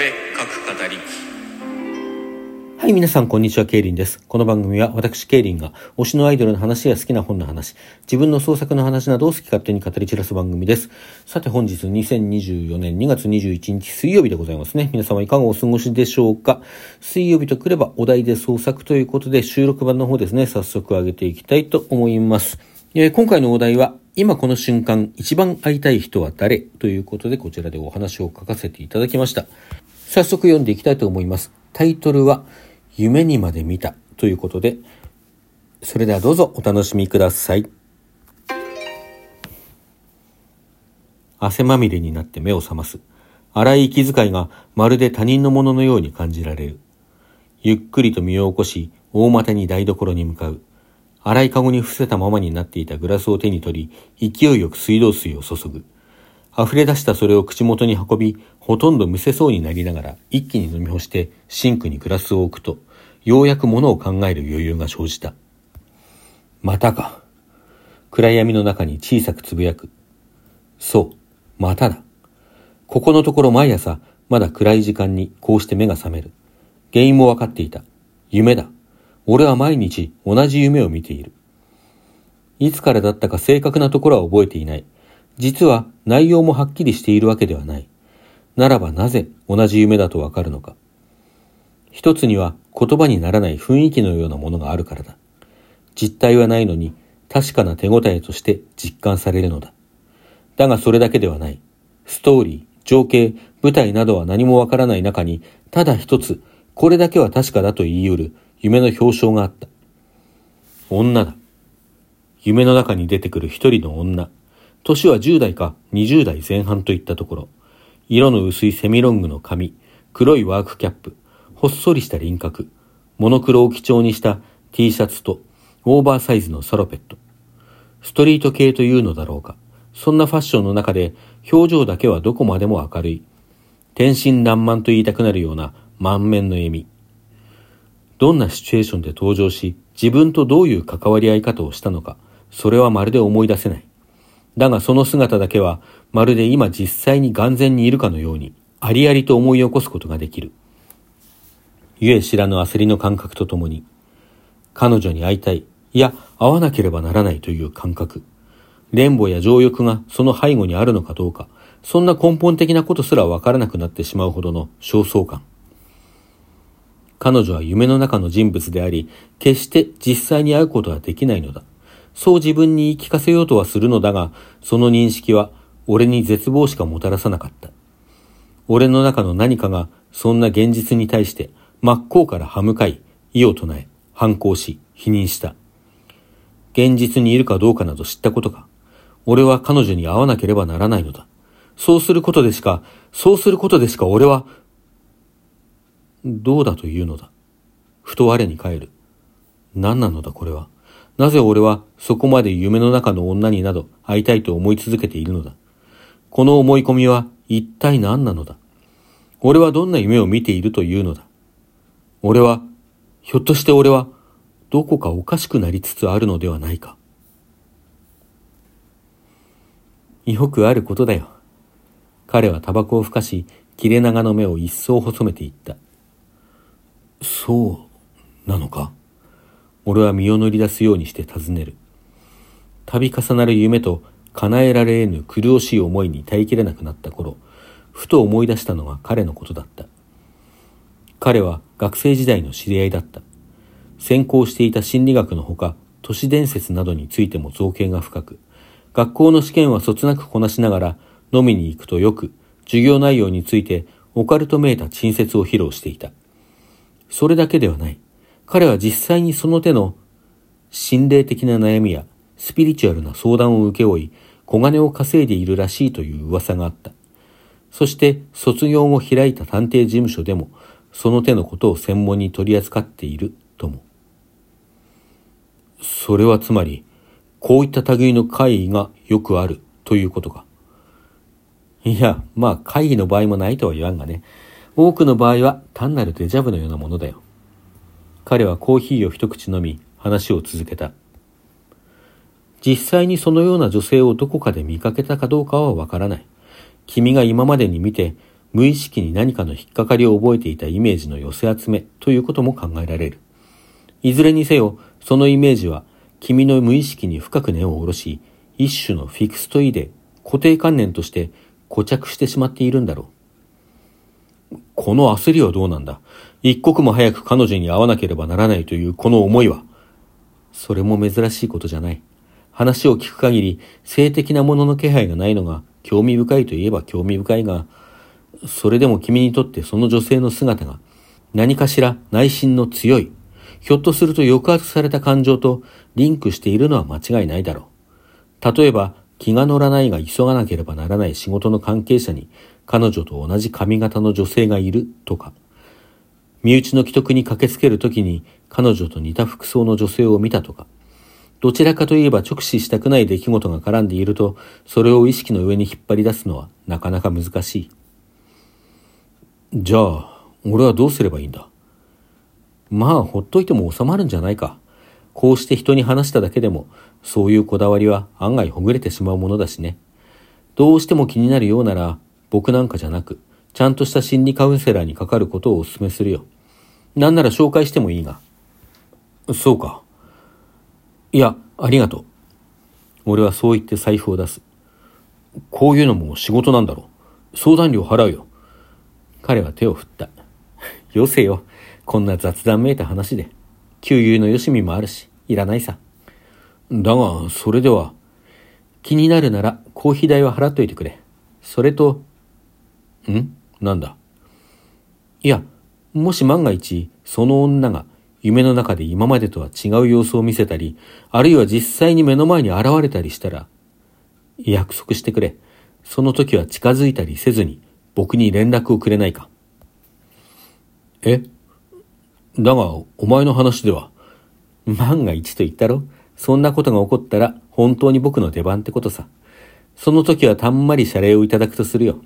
俺各語りはい、皆さん、こんにちは、ケイリンです。この番組は、私、ケイリンが、推しのアイドルの話や好きな本の話、自分の創作の話などを好き勝手に語り散らす番組です。さて、本日、2024年2月21日水曜日でございますね。皆様、いかがお過ごしでしょうか？水曜日とくれば、お題で創作ということで、収録版の方ですね、早速上げていきたいと思います。えー今回のお題は、今この瞬間、一番会いたい人は誰？ということで、こちらでお話を書かせていただきました。早速読んでいきたいと思います。タイトルは、夢にまで見たということで、それではどうぞお楽しみください。汗まみれになって目を覚ます。荒い息遣いがまるで他人のもののように感じられる。ゆっくりと身を起こし、大股に台所に向かう。荒いかごに伏せたままになっていたグラスを手に取り、勢いよく水道水を注ぐ。溢れ出したそれを口元に運び、ほとんどむせそうになりながら、一気に飲み干して、シンクにグラスを置くと、ようやく物を考える余裕が生じた。またか。暗闇の中に小さくつぶやく。そう、まただ。ここのところ毎朝、まだ暗い時間にこうして目が覚める。原因もわかっていた。夢だ。俺は毎日同じ夢を見ている。いつからだったか正確なところは覚えていない。実は内容もはっきりしているわけではない。ならばなぜ同じ夢だとわかるのか。一つには言葉にならない雰囲気のようなものがあるからだ。実体はないのに確かな手応えとして実感されるのだ。だがそれだけではない。ストーリー、情景、舞台などは何もわからない中に、ただ一つ、これだけは確かだと言い得る夢の表彰があった。女だ。夢の中に出てくる一人の女。年は10代か20代前半といったところ。色の薄いセミロングの髪、黒いワークキャップ、ほっそりした輪郭、モノクロを基調にした T シャツとオーバーサイズのサロペット。ストリート系というのだろうか。そんなファッションの中で表情だけはどこまでも明るい。天真爛漫と言いたくなるような満面の笑み。どんなシチュエーションで登場し、自分とどういう関わり合い方をしたのか、それはまるで思い出せない。だがその姿だけは、まるで今実際に眼前にいるかのように、ありありと思い起こすことができる。ゆえ知らぬ焦りの感覚とともに、彼女に会いたい、いや、会わなければならないという感覚。連母や情欲がその背後にあるのかどうか、そんな根本的なことすらわからなくなってしまうほどの焦燥感。彼女は夢の中の人物であり、決して実際に会うことはできないのだ。そう自分に言い聞かせようとはするのだが、その認識は俺に絶望しかもたらさなかった。俺の中の何かがそんな現実に対して真っ向から歯向かい、意を唱え、反抗し、否認した。現実にいるかどうかなど知ったことか。俺は彼女に会わなければならないのだ。そうすることでしか、そうすることでしか俺は、どうだというのだ。ふと我に返る。何なのだこれは。なぜ俺はそこまで夢の中の女になど会いたいと思い続けているのだ？この思い込みは一体何なのだ？俺はどんな夢を見ているというのだ？俺は、ひょっとして俺は、どこかおかしくなりつつあるのではないか？よくあることだよ。彼はタバコをふかし、切れ長の目を一層細めていった。そうなのか？俺は身を乗り出すようにして尋ねる。度重なる夢と叶えられぬ苦しい思いに耐えきれなくなった頃、ふと思い出したのが彼のことだった。彼は学生時代の知り合いだった。専攻していた心理学のほか、都市伝説などについても造形が深く、学校の試験はそつなくこなしながら、飲みに行くとよく、授業内容についてオカルトめいた陳説を披露していた。それだけではない。彼は実際にその手の心霊的な悩みやスピリチュアルな相談を請け負い、小金を稼いでいるらしいという噂があった。そして卒業後開いた探偵事務所でも、その手のことを専門に取り扱っているとも。それはつまり、こういった類の会議がよくあるということか。いや、まあ会議の場合もないとは言わんがね。多くの場合は単なるデジャブのようなものだよ。彼はコーヒーを一口飲み、話を続けた。実際にそのような女性をどこかで見かけたかどうかはわからない。君が今までに見て、無意識に何かの引っかかりを覚えていたイメージの寄せ集めということも考えられる。いずれにせよ、そのイメージは君の無意識に深く根を下ろし、一種のフィクストイで固定観念として固着してしまっているんだろう。この焦りはどうなんだ？一刻も早く彼女に会わなければならないというこの思いは。それも珍しいことじゃない。話を聞く限り性的なものの気配がないのが興味深いといえば興味深いが、それでも君にとってその女性の姿が何かしら内心の強い、ひょっとすると抑圧された感情とリンクしているのは間違いないだろう。例えば、気が乗らないが急がなければならない仕事の関係者に彼女と同じ髪型の女性がいるとか、身内の既得に駆けつけるときに彼女と似た服装の女性を見たとか、どちらかといえば直視したくない出来事が絡んでいると、それを意識の上に引っ張り出すのはなかなか難しい。じゃあ、俺はどうすればいいんだ？まあ、ほっといても収まるんじゃないか。こうして人に話しただけでも、そういうこだわりは案外ほぐれてしまうものだしね。どうしても気になるようなら、僕なんかじゃなく、ちゃんとした心理カウンセラーにかかることをお勧めするよ。なんなら紹介してもいいが。そうか。いや、ありがとう。俺はそう言って財布を出す。こういうのも仕事なんだろう。相談料払うよ。彼は手を振った。よせよ。こんな雑談めいた話で。給油のよしみもあるし、いらないさ。だが、それでは。気になるならコーヒー代は払っといてくれ。それと、ん？なんだ？いや、もし万が一、その女が夢の中で今までとは違う様子を見せたり、あるいは実際に目の前に現れたりしたら、約束してくれ。その時は近づいたりせずに僕に連絡をくれないか。え？だが、お前の話では。万が一と言ったろ？そんなことが起こったら本当に僕の出番ってことさ。その時はたんまり謝礼をいただくとするよ。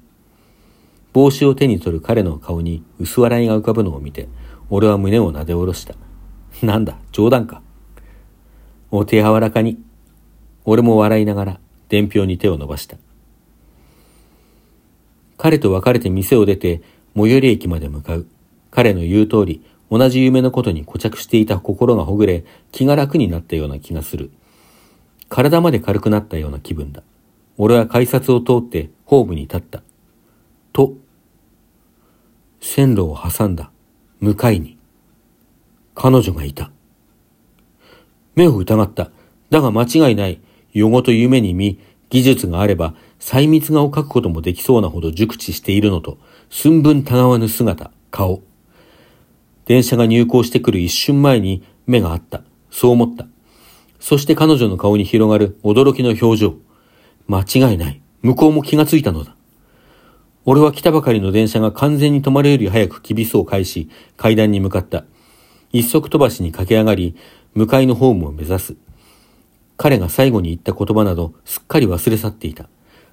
帽子を手に取る彼の顔に薄笑いが浮かぶのを見て、俺は胸をなで下ろした。なんだ、冗談か。お手柔らかに。俺も笑いながら、伝票に手を伸ばした。彼と別れて店を出て、最寄り駅まで向かう。彼の言う通り、同じ夢のことに固着していた心がほぐれ、気が楽になったような気がする。体まで軽くなったような気分だ。俺は改札を通ってホームに立った。と、線路を挟んだ向かいに彼女がいた。目を疑った。だが間違いない。夜ごと夢に見、技術があれば細密画を描くこともできそうなほど熟知しているのと、寸分たがわぬ姿、顔。電車が入港してくる一瞬前に目があった。そう思った。そして彼女の顔に広がる驚きの表情。間違いない。向こうも気がついたのだ。俺は来たばかりの電車が完全に止まるより早くきびすを返し、階段に向かった。一足飛ばしに駆け上がり、向かいのホームを目指す。彼が最後に言った言葉などすっかり忘れ去っていた。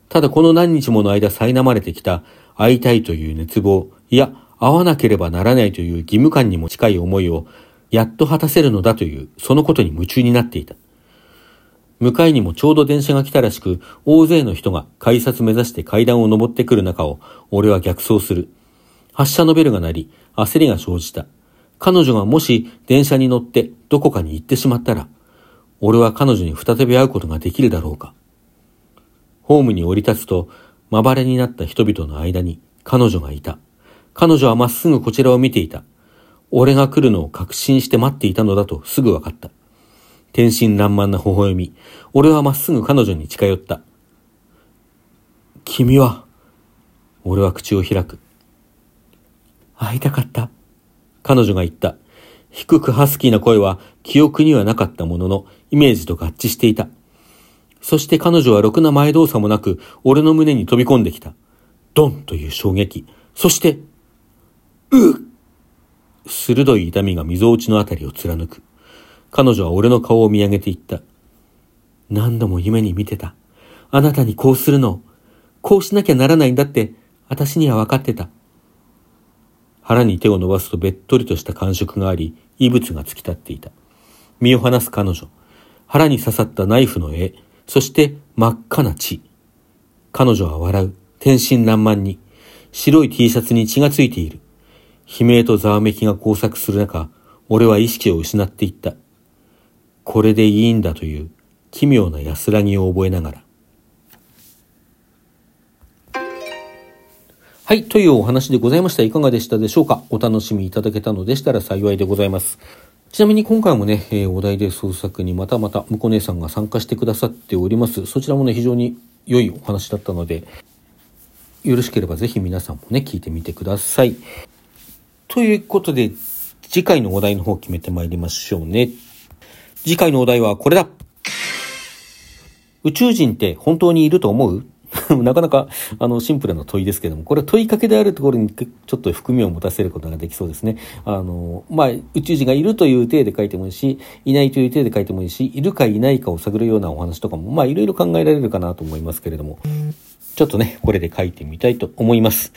ただこの何日もの間苛まれてきた会いたいという熱望、いや、会わなければならないという義務感にも近い思いを、やっと果たせるのだという、そのことに夢中になっていた。向かいにもちょうど電車が来たらしく、大勢の人が改札目指して階段を登ってくる中を、俺は逆走する。発車のベルが鳴り、焦りが生じた。彼女がもし電車に乗ってどこかに行ってしまったら、俺は彼女に再び会うことができるだろうか。ホームに降り立つと、まばれになった人々の間に彼女がいた。彼女はまっすぐこちらを見ていた。俺が来るのを確信して待っていたのだとすぐ分かった。天真爛漫な微笑み。俺はまっすぐ彼女に近寄った。君は、俺は口を開く。会いたかった？彼女が言った。低くハスキーな声は記憶にはなかったものの、イメージと合致していた。そして彼女はろくな前動作もなく、俺の胸に飛び込んできた。ドンという衝撃。そして、うっ鋭い痛みが溝落ちのあたりを貫く。彼女は俺の顔を見上げていった。何度も夢に見てた。あなたにこうするの。こうしなきゃならないんだって、私には分かってた。腹に手を伸ばすとべっとりとした感触があり、異物が突き立っていた。身を離す彼女。腹に刺さったナイフの絵。そして真っ赤な血。彼女は笑う。天真爛漫に。白い T シャツに血がついている。悲鳴とざわめきが交錯する中、俺は意識を失っていった。これでいいんだという奇妙な安らぎを覚えながら。はい、というお話でございました。いかがでしたでしょうか？お楽しみいただけたのでしたら幸いでございます。ちなみに今回もね、えー、お題で創作にまたまた向こ姉さんが参加してくださっております。そちらもね、非常に良いお話だったので、よろしければぜひ皆さんもね、聞いてみてください。ということで、次回のお題の方決めてまいりましょうね。次回のお題はこれだ宇宙人って本当にいると思う？なかなか、あの、シンプルな問いですけども、これは問いかけであるところにちょっと含みを持たせることができそうですね。あの、まあ、宇宙人がいるという体で書いてもいいし、いないという体で書いてもいいし、いるかいないかを探るようなお話とかも、まあ、いろいろ考えられるかなと思いますけれども、ちょっとね、これで書いてみたいと思います。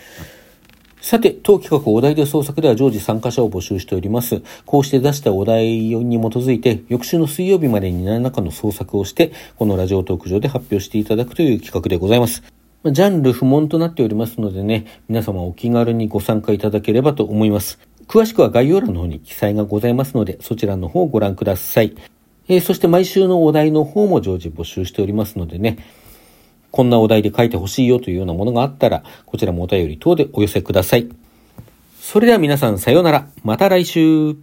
さて、当企画お題で創作では常時参加者を募集しております。こうして出したお題に基づいて、翌週の水曜日までに何らかの創作をして、このラジオトーク上で発表していただくという企画でございます。ジャンル不問となっておりますのでね、皆様お気軽にご参加いただければと思います。詳しくは概要欄の方に記載がございますので、そちらの方をご覧ください。えー、そして毎週のお題の方も常時募集しておりますのでね、こんなお題で書いてほしいよというようなものがあったら、こちらもお便り等でお寄せください。それでは皆さんさようなら。また来週。